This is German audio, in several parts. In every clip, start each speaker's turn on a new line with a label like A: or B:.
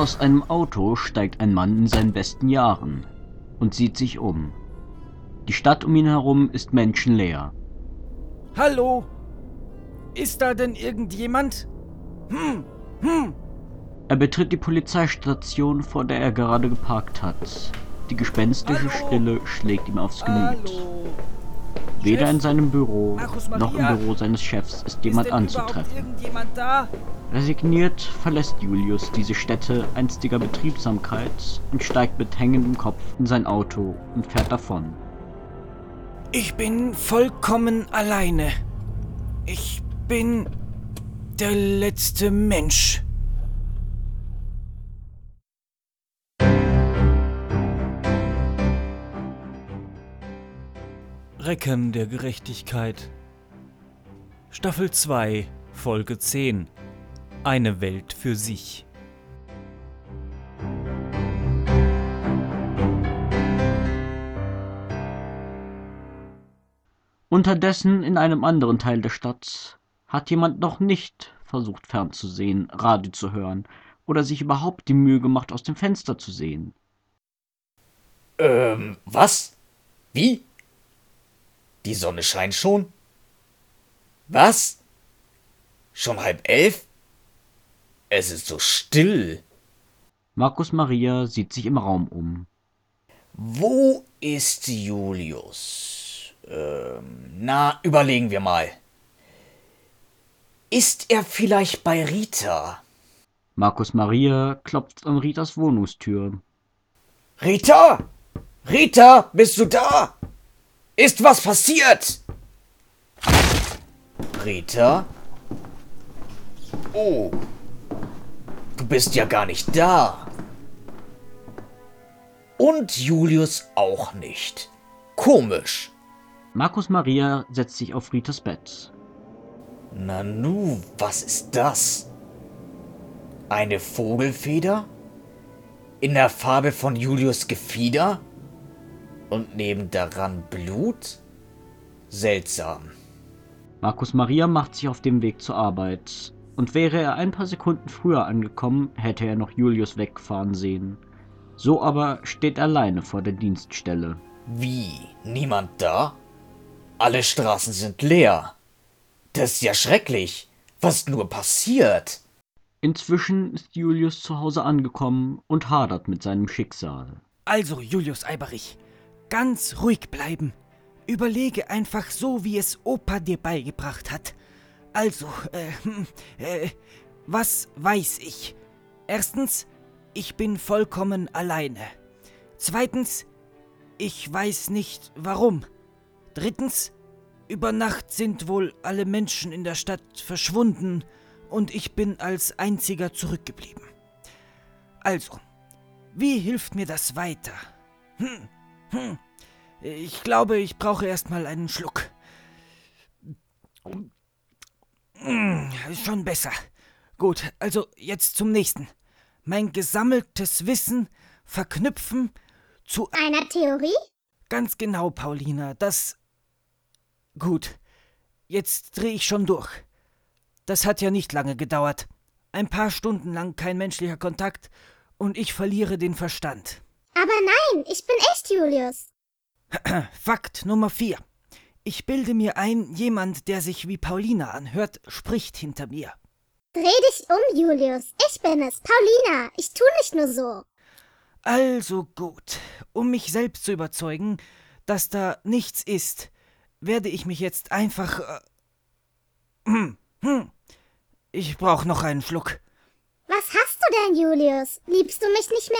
A: Aus einem Auto steigt ein Mann in seinen besten Jahren und sieht sich um. Die Stadt um ihn herum ist menschenleer.
B: Hallo? Ist da denn irgendjemand? Hm, hm.
A: Er betritt die Polizeistation, vor der er gerade geparkt hat. Die gespenstische
B: Hallo?
A: Stille schlägt ihm aufs Gemüt.
B: Hallo?
A: Weder
B: Chef?
A: in seinem Büro noch im? Büro seines Chefs ist
B: Ist
A: jemand
B: überhaupt
A: anzutreffen.
B: irgendjemand da?
A: Resigniert verlässt Julius diese Stätte einstiger Betriebsamkeit und steigt mit hängendem Kopf in sein Auto und fährt davon.
B: Ich bin vollkommen alleine. Ich bin der letzte Mensch. Recken der Gerechtigkeit. Staffel 2, Folge 10. Eine Welt für sich.
A: Unterdessen in einem anderen Teil der Stadt hat jemand noch nicht versucht fernzusehen, Radio zu hören oder sich überhaupt die Mühe gemacht, aus dem Fenster zu sehen.
C: Ähm, was? Wie? Die Sonne scheint schon? Was? Schon halb elf? Es ist so still.
A: Markus Maria sieht sich im Raum um.
C: Wo ist Julius? Ähm, na, überlegen wir mal. Ist er vielleicht bei Rita?
A: Markus Maria klopft an Ritas Wohnungstür.
C: Rita? Rita, bist du da? Ist was passiert? Rita? Oh. Du bist ja gar nicht da. Und Julius auch nicht. Komisch.
A: Markus Maria setzt sich auf Ritas Bett.
C: Nanu, was ist das? Eine Vogelfeder? In der Farbe von Julius Gefieder? Und neben daran Blut? Seltsam.
A: Markus Maria macht sich auf dem Weg zur Arbeit. Und wäre er ein paar Sekunden früher angekommen, hätte er noch Julius wegfahren sehen. So aber steht er alleine vor der Dienststelle.
C: Wie? Niemand da? Alle Straßen sind leer. Das ist ja schrecklich. Was nur passiert?
A: Inzwischen ist Julius zu Hause angekommen und hadert mit seinem Schicksal.
B: Also, Julius Eiberich, ganz ruhig bleiben. Überlege einfach so, wie es Opa dir beigebracht hat. Also, äh, hm, äh, was weiß ich? Erstens, ich bin vollkommen alleine. Zweitens, ich weiß nicht warum. Drittens, über Nacht sind wohl alle Menschen in der Stadt verschwunden und ich bin als einziger zurückgeblieben. Also, wie hilft mir das weiter? Hm, hm. Ich glaube, ich brauche erstmal einen Schluck. Hm, ist schon besser. Gut, also jetzt zum nächsten. Mein gesammeltes Wissen verknüpfen zu
D: Einer Theorie?
B: Ganz genau, Paulina, das. Gut. Jetzt drehe ich schon durch. Das hat ja nicht lange gedauert. Ein paar Stunden lang kein menschlicher Kontakt und ich verliere den Verstand.
D: Aber nein, ich bin echt Julius.
B: Fakt Nummer 4. Ich bilde mir ein, jemand, der sich wie Paulina anhört, spricht hinter mir.
D: Dreh dich um, Julius. Ich bin es, Paulina. Ich tu nicht nur so.
B: Also gut. Um mich selbst zu überzeugen, dass da nichts ist, werde ich mich jetzt einfach. Äh, hm, hm. Ich brauche noch einen Schluck.
D: Was hast du denn, Julius? Liebst du mich nicht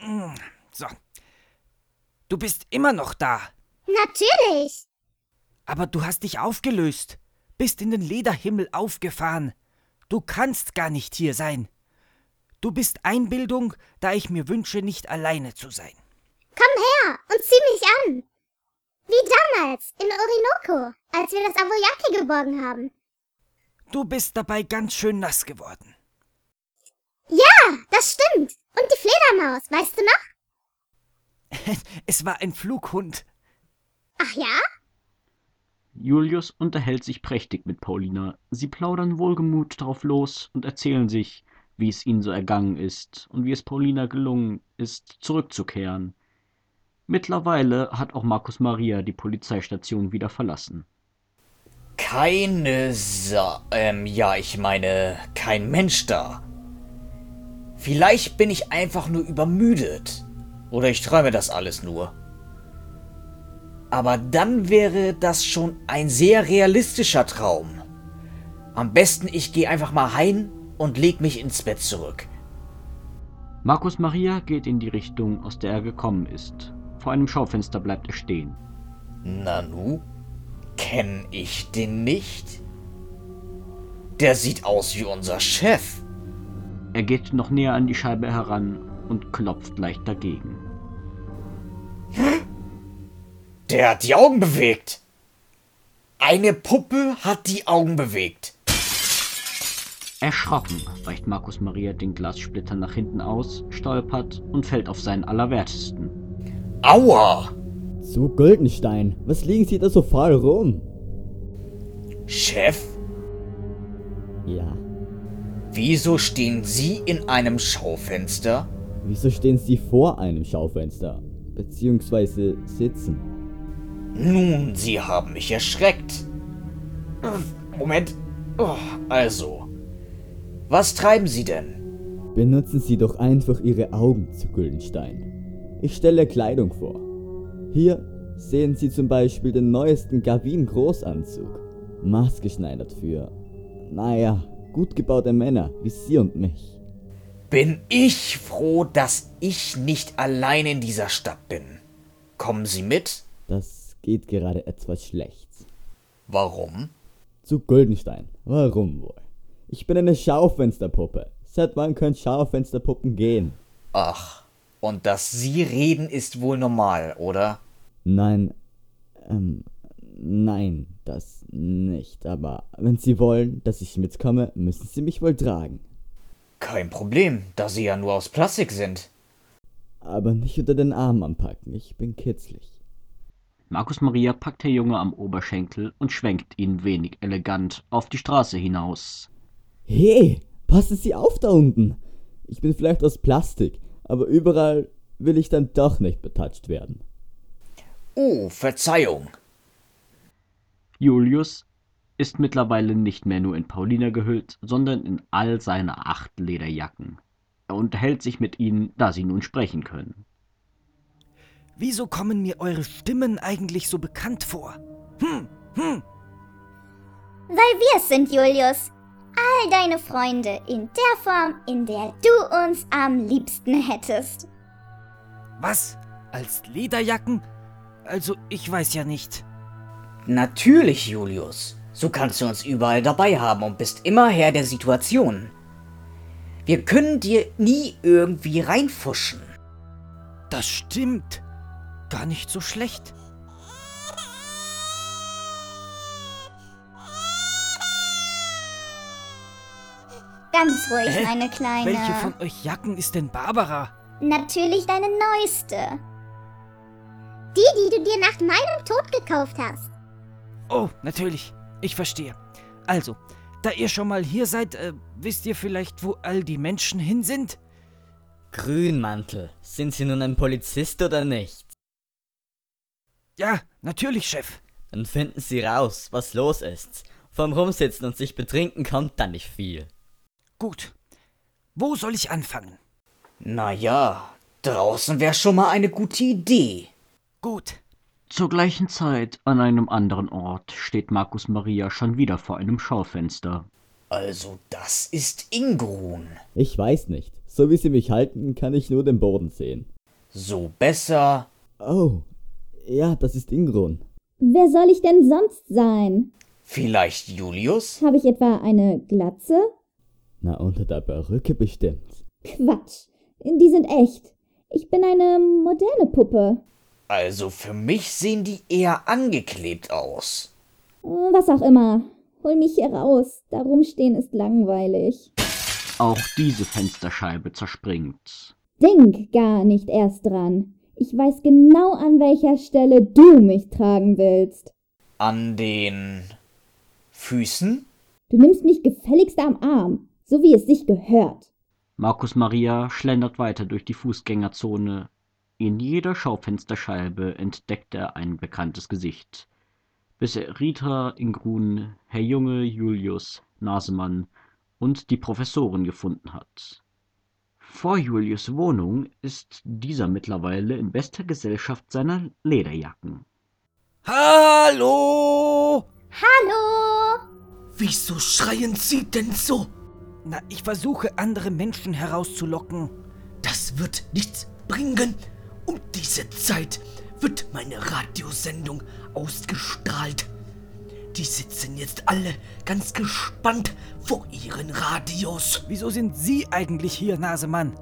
D: mehr?
B: So. Du bist immer noch da.
D: Natürlich.
B: Aber du hast dich aufgelöst, bist in den Lederhimmel aufgefahren. Du kannst gar nicht hier sein. Du bist Einbildung, da ich mir wünsche, nicht alleine zu sein.
D: Komm her und zieh mich an. Wie damals in Orinoco, als wir das Avoyaki geborgen haben.
B: Du bist dabei ganz schön nass geworden.
D: Ja, das stimmt. Und die Fledermaus, weißt du noch?
B: Es war ein Flughund.
D: Ach ja?
A: Julius unterhält sich prächtig mit Paulina. Sie plaudern wohlgemut drauf los und erzählen sich, wie es ihnen so ergangen ist und wie es Paulina gelungen ist, zurückzukehren. Mittlerweile hat auch Markus Maria die Polizeistation wieder verlassen.
C: Keine Sa ähm, ja, ich meine, kein Mensch da. Vielleicht bin ich einfach nur übermüdet. Oder ich träume das alles nur. Aber dann wäre das schon ein sehr realistischer Traum. Am besten ich gehe einfach mal heim und leg mich ins Bett zurück.
A: Markus Maria geht in die Richtung, aus der er gekommen ist. Vor einem Schaufenster bleibt er stehen.
C: Nanu? Kenn ich den nicht? Der sieht aus wie unser Chef.
A: Er geht noch näher an die Scheibe heran und klopft leicht dagegen.
C: Der hat die Augen bewegt. Eine Puppe hat die Augen bewegt.
A: Erschrocken weicht Markus Maria den Glassplitter nach hinten aus, stolpert und fällt auf seinen Allerwertesten.
C: Aua!
E: Zu Goldenstein, was liegen Sie da so faul rum?
C: Chef,
E: Ja,
C: wieso stehen Sie in einem Schaufenster?
E: wieso stehen Sie vor einem Schaufenster? Beziehungsweise sitzen?
C: Nun, Sie haben mich erschreckt. Moment. Oh, also. Was treiben Sie denn?
E: Benutzen Sie doch einfach Ihre Augen zu Güldenstein. Ich stelle Kleidung vor. Hier sehen Sie zum Beispiel den neuesten Gavin Großanzug. Maßgeschneidert für, naja, gut gebaute Männer wie Sie und mich.
C: Bin ich froh, dass ich nicht allein in dieser Stadt bin. Kommen Sie mit?
E: Das geht gerade etwas schlecht.
C: Warum?
E: Zu Güldenstein. Warum wohl? Ich bin eine Schaufensterpuppe. Seit wann können Schaufensterpuppen gehen?
C: Ach, und dass Sie reden ist wohl normal, oder?
E: Nein, ähm, nein, das nicht. Aber wenn Sie wollen, dass ich mitkomme, müssen Sie mich wohl tragen.
C: Kein Problem, da Sie ja nur aus Plastik sind.
E: Aber nicht unter den Arm anpacken, ich bin kitzlig.
A: Markus Maria packt der Junge am Oberschenkel und schwenkt ihn wenig elegant auf die Straße hinaus.
E: Hey, passen Sie auf da unten! Ich bin vielleicht aus Plastik, aber überall will ich dann doch nicht betatscht werden.
C: Oh, Verzeihung.
A: Julius ist mittlerweile nicht mehr nur in Paulina gehüllt, sondern in all seine acht Lederjacken. Er unterhält sich mit ihnen, da sie nun sprechen können.
B: Wieso kommen mir eure Stimmen eigentlich so bekannt vor? Hm, hm.
D: Weil wir es sind, Julius. All deine Freunde in der Form, in der du uns am liebsten hättest.
B: Was? Als Lederjacken? Also, ich weiß ja nicht.
C: Natürlich, Julius. So kannst du uns überall dabei haben und bist immer Herr der Situation. Wir können dir nie irgendwie reinfuschen.
B: Das stimmt. Gar nicht so schlecht.
D: Ganz ruhig,
B: Hä?
D: meine Kleine.
B: Welche von euch Jacken ist denn Barbara?
D: Natürlich deine neueste. Die, die du dir nach meinem Tod gekauft hast.
B: Oh, natürlich. Ich verstehe. Also, da ihr schon mal hier seid, äh, wisst ihr vielleicht, wo all die Menschen hin sind?
F: Grünmantel, sind Sie nun ein Polizist oder nicht?
B: Ja, natürlich, Chef.
F: Dann finden Sie raus, was los ist. Vom Rumsitzen und sich betrinken kommt da nicht viel.
B: Gut. Wo soll ich anfangen?
C: Naja, draußen wäre schon mal eine gute Idee.
B: Gut.
A: Zur gleichen Zeit an einem anderen Ort steht Markus Maria schon wieder vor einem Schaufenster.
C: Also, das ist Ingrun.
E: Ich weiß nicht. So wie Sie mich halten, kann ich nur den Boden sehen.
C: So besser.
E: Oh, ja, das ist Ingrun.
G: Wer soll ich denn sonst sein?
C: Vielleicht Julius?
G: Habe ich etwa eine Glatze?
E: Na, unter der Perücke bestimmt.
G: Quatsch. Die sind echt. Ich bin eine moderne Puppe.
C: Also für mich sehen die eher angeklebt aus.
G: Was auch immer. Hol mich hier raus. Da rumstehen ist langweilig.
A: Auch diese Fensterscheibe zerspringt.
G: Denk gar nicht erst dran. Ich weiß genau, an welcher Stelle du mich tragen willst.
C: An den Füßen?
G: Du nimmst mich gefälligst am Arm, so wie es sich gehört.
A: Markus Maria schlendert weiter durch die Fußgängerzone. In jeder Schaufensterscheibe entdeckt er ein bekanntes Gesicht. Bis er Rita Ingrun, Herr Junge, Julius, Nasemann und die Professorin gefunden hat. Vor Julius Wohnung ist dieser mittlerweile in bester Gesellschaft seiner Lederjacken.
B: Hallo!
D: Hallo!
H: Wieso schreien Sie denn so?
B: Na, ich versuche, andere Menschen herauszulocken.
H: Das wird nichts bringen. Um diese Zeit wird meine Radiosendung ausgestrahlt. Die sitzen jetzt alle ganz gespannt vor ihren Radios.
B: Wieso sind Sie eigentlich hier, Nasemann?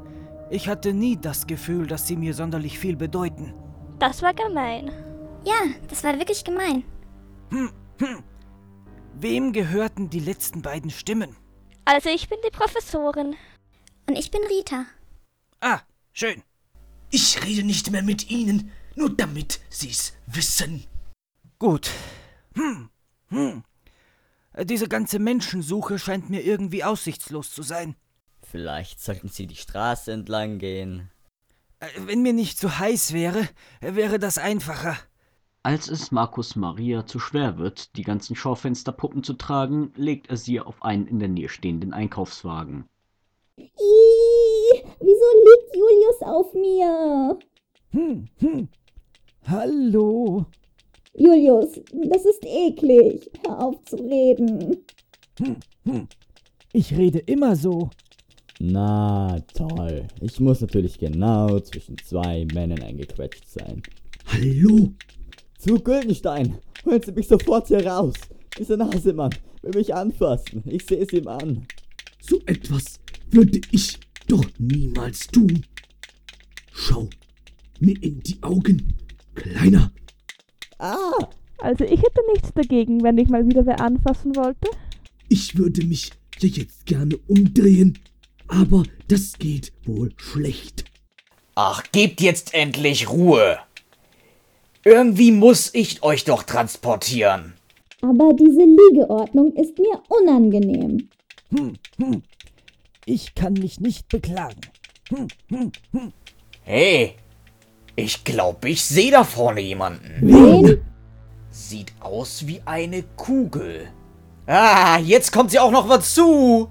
B: Ich hatte nie das Gefühl, dass Sie mir sonderlich viel bedeuten.
I: Das war gemein.
D: Ja, das war wirklich gemein.
B: Wem gehörten die letzten beiden Stimmen?
I: Also ich bin die Professorin.
D: Und ich bin Rita.
B: Ah, schön.
H: Ich rede nicht mehr mit Ihnen, nur damit Sie's wissen.
B: Gut. Hm, hm. Diese ganze Menschensuche scheint mir irgendwie aussichtslos zu sein.
F: Vielleicht sollten Sie die Straße entlang gehen.
B: Äh, Wenn mir nicht so heiß wäre, wäre das einfacher.
A: Als es Markus Maria zu schwer wird, die ganzen Schaufensterpuppen zu tragen, legt er sie auf einen in der Nähe stehenden Einkaufswagen.
G: Ih, wieso liegt Julius auf mir?
B: Hm, hm. Hallo.
G: Julius, das ist eklig. Hör auf zu reden.
B: Hm, hm. Ich rede immer so.
E: Na toll. Ich muss natürlich genau zwischen zwei Männern eingequetscht sein.
H: Hallo?
E: Zu Güldenstein! Holen Sie mich sofort hier raus! Dieser Nasemann will mich anfassen. Ich sehe es ihm an.
H: So etwas würde ich doch niemals tun. Schau mir in die Augen, Kleiner.
E: Ah!
I: Also ich hätte nichts dagegen, wenn ich mal wieder wer anfassen wollte.
H: Ich würde mich ja jetzt gerne umdrehen, aber das geht wohl schlecht.
C: Ach, gebt jetzt endlich Ruhe. Irgendwie muss ich euch doch transportieren.
G: Aber diese Liegeordnung ist mir unangenehm.
B: Hm, hm. Ich kann mich nicht beklagen. Hm, hm, hm.
C: Hey, ich glaube, ich sehe da vorne jemanden.
G: Wen?
C: Sieht aus wie eine Kugel. Ah, jetzt kommt sie auch noch was zu.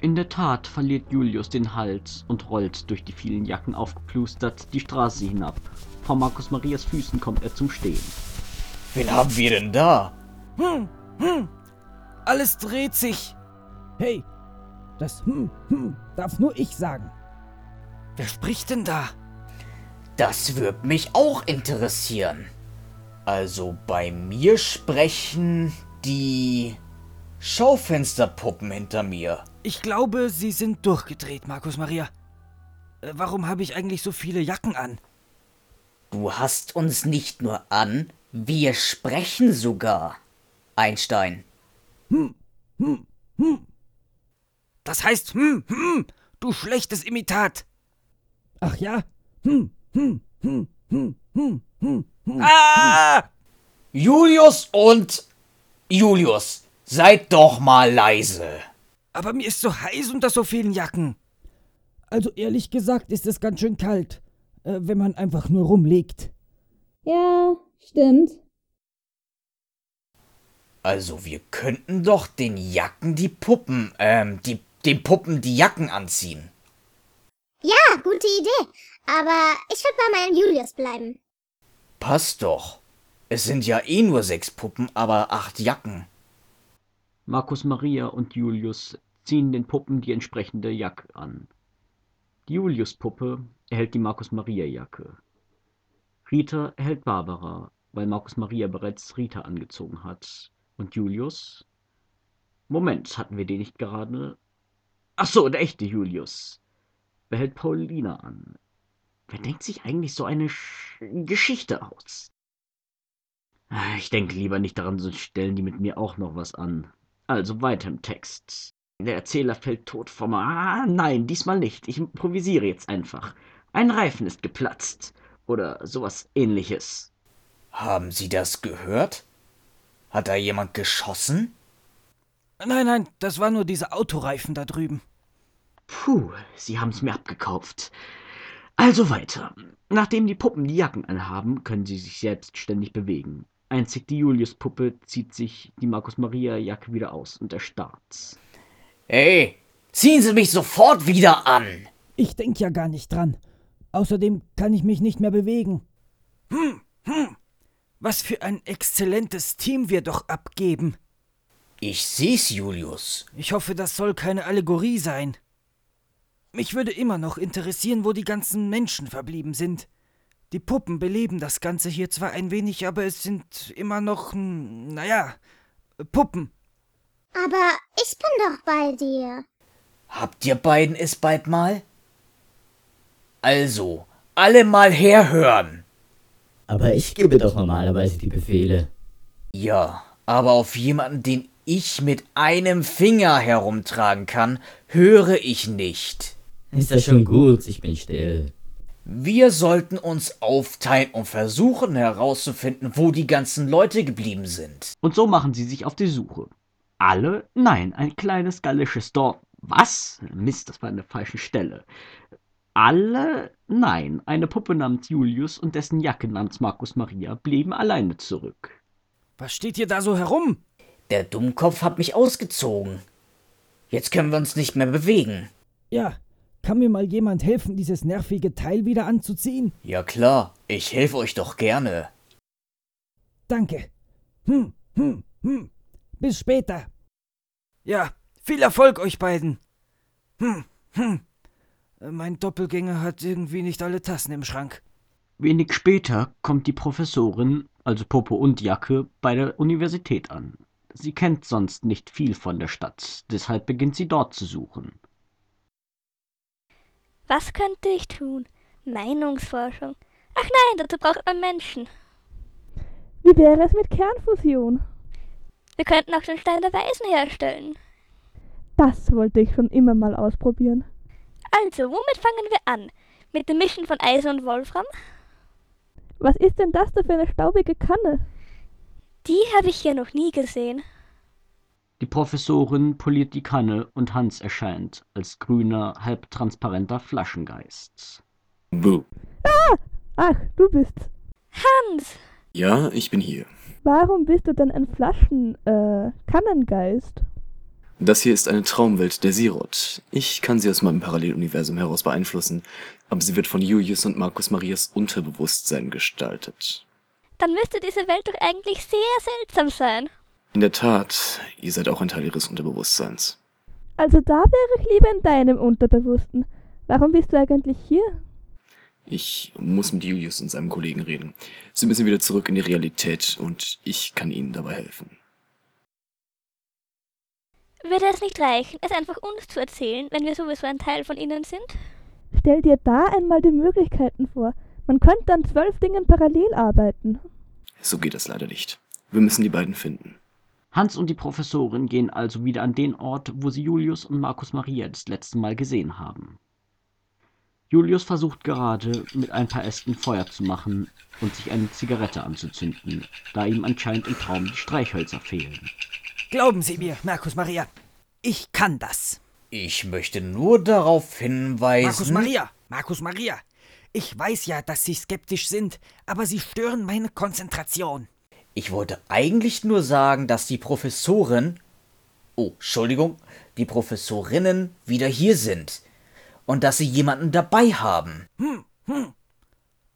A: In der Tat verliert Julius den Halt und rollt durch die vielen Jacken aufgeplustert die Straße hinab. Vor Markus Marias Füßen kommt er zum Stehen.
C: Wen haben wir denn da?
B: Hm, hm. Alles dreht sich. Hey, das hm, hm darf nur ich sagen. Wer spricht denn da?
C: Das würde mich auch interessieren. Also bei mir sprechen die Schaufensterpuppen hinter mir.
B: Ich glaube, Sie sind durchgedreht, Markus Maria. Äh, Warum habe ich eigentlich so viele Jacken an?
C: Du hast uns nicht nur an, wir sprechen sogar. Einstein.
B: Hm, hm, hm. Das heißt, hm, hm, du schlechtes Imitat. Ach ja? Hm, hm, hm, hm, hm, hm, hm. Ah!
C: Julius und Julius, seid doch mal leise.
B: Aber mir ist so heiß unter so vielen Jacken. Also ehrlich gesagt ist es ganz schön kalt, äh, wenn man einfach nur rumliegt.
G: Ja, stimmt.
C: Also wir könnten doch den Jacken die Puppen, ähm, die, den Puppen die Jacken anziehen.
D: Ja, gute Idee. Aber ich würde bei meinem Julius bleiben.
C: Passt doch. Es sind ja eh nur sechs Puppen, aber acht Jacken.
A: Markus Maria und Julius ziehen den Puppen die entsprechende Jacke an. Die Julius-Puppe erhält die Markus Maria-Jacke. Rita erhält Barbara, weil Markus Maria bereits Rita angezogen hat. Und Julius? Moment, hatten wir den nicht gerade? Ach so, der echte Julius. Behält Paulina an. Wer denkt sich eigentlich so eine Sch Geschichte aus? Ah, Ich denke lieber nicht daran, sonst stellen die mit mir auch noch was an. Also weiter im Text. Der Erzähler fällt tot vom... Ah, nein, diesmal nicht. Ich improvisiere jetzt einfach. Ein Reifen ist geplatzt. Oder sowas ähnliches.
C: Haben Sie das gehört? Hat da jemand geschossen?
B: Nein, nein, das war nur dieser Autoreifen da drüben.
A: Puh, Sie haben's mir abgekauft. Also weiter. Nachdem die Puppen die Jacken anhaben, können sie sich selbstständig bewegen. Einzig die Julius-Puppe zieht sich die Markus-Maria-Jacke wieder aus und erstarrt.
C: Hey, ziehen Sie mich sofort wieder an!
B: Ich denk ja gar nicht dran. Außerdem kann ich mich nicht mehr bewegen. Hm, hm. Was für ein exzellentes Team wir doch abgeben.
C: Ich seh's, Julius.
B: Ich hoffe, das soll keine Allegorie sein. Mich würde immer noch interessieren, wo die ganzen Menschen verblieben sind. Die Puppen beleben das Ganze hier zwar ein wenig, aber es sind immer noch, naja, Puppen.
D: Aber ich bin doch bei dir.
C: Habt ihr beiden es bald mal? Also, alle mal herhören.
F: Aber ich gebe doch normalerweise die Befehle.
C: Ja, aber auf jemanden, den ich mit einem Finger herumtragen kann, höre ich nicht.
F: Ist ja schon gut, ich bin still.
C: Wir sollten uns aufteilen und versuchen herauszufinden, wo die ganzen Leute geblieben sind.
A: Und so machen sie sich auf die Suche. Alle? Nein, ein kleines gallisches Dorf. Was? Mist, das war an der falschen Stelle. Alle? Nein, eine Puppe namens Julius und dessen Jacke namens Markus Maria blieben alleine zurück.
B: Was steht hier da so herum?
C: Der Dummkopf hat mich ausgezogen. Jetzt können wir uns nicht mehr bewegen.
B: Ja, kann mir mal jemand helfen, dieses nervige Teil wieder anzuziehen?
C: Ja klar, ich helfe euch doch gerne.
B: Danke. Hm, hm, hm. Bis später. Ja, viel Erfolg euch beiden. Hm, hm. Mein Doppelgänger hat irgendwie nicht alle Tassen im Schrank.
A: Wenig später kommt die Professorin, also Puppe und Jacke, bei der Universität an. Sie kennt sonst nicht viel von der Stadt, deshalb beginnt sie dort zu suchen.
J: Was könnte ich tun? Meinungsforschung. Ach nein, dazu braucht man Menschen.
I: Wie wäre es mit Kernfusion?
J: Wir könnten auch den Stein der Weisen herstellen.
I: Das wollte ich schon immer mal ausprobieren.
J: Also, womit fangen wir an? Mit dem Mischen von Eisen und Wolfram?
I: Was ist denn das da für eine staubige Kanne?
J: Die habe ich hier noch nie gesehen.
A: Die Professorin poliert die Kanne und Hans erscheint als grüner, halbtransparenter Flaschengeist.
K: Buh.
I: Ah! Ach, du bist's.
J: Hans!
K: Ja, ich bin hier.
I: Warum bist du denn ein Flaschen, äh, Kannengeist?
K: Das hier ist eine Traumwelt der Sirot. Ich kann sie aus meinem Paralleluniversum heraus beeinflussen, aber sie wird von Julius und Markus Marias Unterbewusstsein gestaltet.
J: Dann müsste diese Welt doch eigentlich sehr seltsam sein.
K: In der Tat, ihr seid auch ein Teil ihres Unterbewusstseins.
I: Also da wäre ich lieber in deinem Unterbewussten. Warum bist du eigentlich hier?
K: Ich muss mit Julius und seinem Kollegen reden. Sie müssen wieder zurück in die Realität und ich kann ihnen dabei helfen.
J: Würde es nicht reichen, es einfach uns zu erzählen, wenn wir sowieso ein Teil von ihnen sind?
I: Stell dir da einmal die Möglichkeiten vor. Man könnte an zwölf Dingen parallel arbeiten.
K: So geht das leider nicht. Wir müssen die beiden finden.
A: Hans und die Professorin gehen also wieder an den Ort, wo sie Julius und Markus Maria das letzte Mal gesehen haben. Julius versucht gerade, mit ein paar Ästen Feuer zu machen und sich eine Zigarette anzuzünden, da ihm anscheinend im Traum die Streichhölzer fehlen.
B: Glauben Sie mir, Markus Maria, ich kann das.
C: Ich möchte nur darauf hinweisen.
B: Markus Maria, Markus Maria, ich weiß ja, dass Sie skeptisch sind, aber Sie stören meine Konzentration.
C: Ich wollte eigentlich nur sagen, dass die Professorin. Oh, Entschuldigung, die Professorinnen wieder hier sind. Und dass sie jemanden dabei haben.
B: Hm, hm.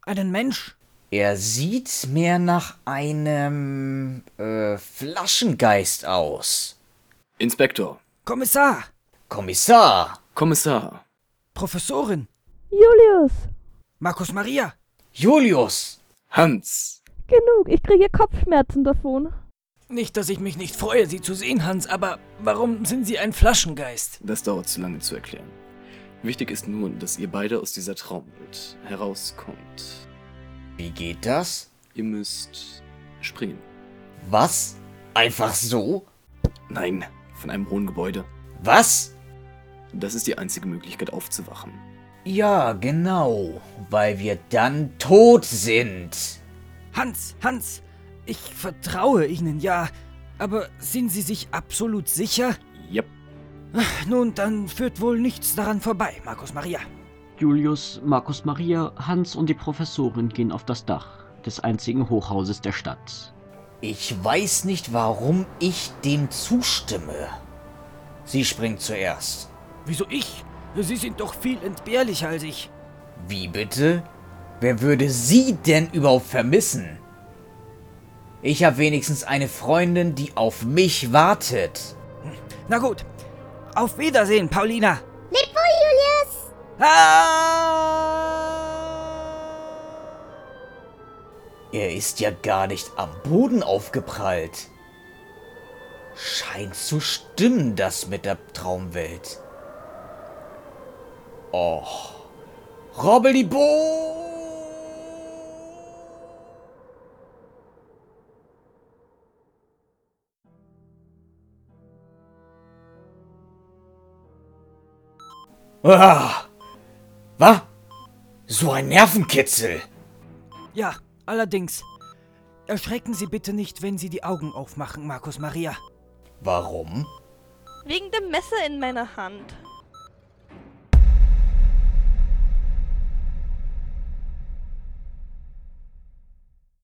B: Einen Mensch?
C: Er sieht mehr nach einem äh, Flaschengeist aus.
K: Inspektor.
B: Kommissar.
C: Kommissar.
K: Kommissar.
B: Professorin.
I: Julius.
B: Markus Maria.
C: Julius.
K: Hans.
I: Genug, ich kriege Kopfschmerzen davon.
B: Nicht, dass ich mich nicht freue, Sie zu sehen, Hans, aber warum sind Sie ein Flaschengeist?
K: Das dauert zu lange zu erklären. Wichtig ist nur, dass ihr beide aus dieser Traumwelt herauskommt.
C: Wie geht das?
K: Ihr müsst springen.
C: Was? Einfach so?
K: Nein, von einem hohen Gebäude.
C: Was?
K: Das ist die einzige Möglichkeit aufzuwachen.
C: Ja, genau, weil wir dann tot sind.
B: Hans, Hans, ich vertraue Ihnen ja, aber sind Sie sich absolut sicher?
K: Yep.
B: Nun, dann führt wohl nichts daran vorbei, Markus Maria.
A: Julius, Markus Maria, Hans und die Professorin gehen auf das Dach des einzigen Hochhauses der Stadt.
C: Ich weiß nicht, warum ich dem zustimme. Sie springt zuerst.
B: Wieso ich? Sie sind doch viel entbehrlicher als ich.
C: Wie bitte? Wer würde sie denn überhaupt vermissen? Ich habe wenigstens eine Freundin, die auf mich wartet.
B: Na gut. Auf Wiedersehen, Paulina.
D: Leb wohl, Julius!
B: Ah!
C: Er ist ja gar nicht am Boden aufgeprallt. Scheint zu stimmen, das mit der Traumwelt. Och. Robbelibo! Ah! Was? So ein Nervenkitzel!
B: Ja, allerdings. Erschrecken Sie bitte nicht, wenn Sie die Augen aufmachen, Markus Maria.
C: Warum?
J: Wegen dem Messer in meiner Hand.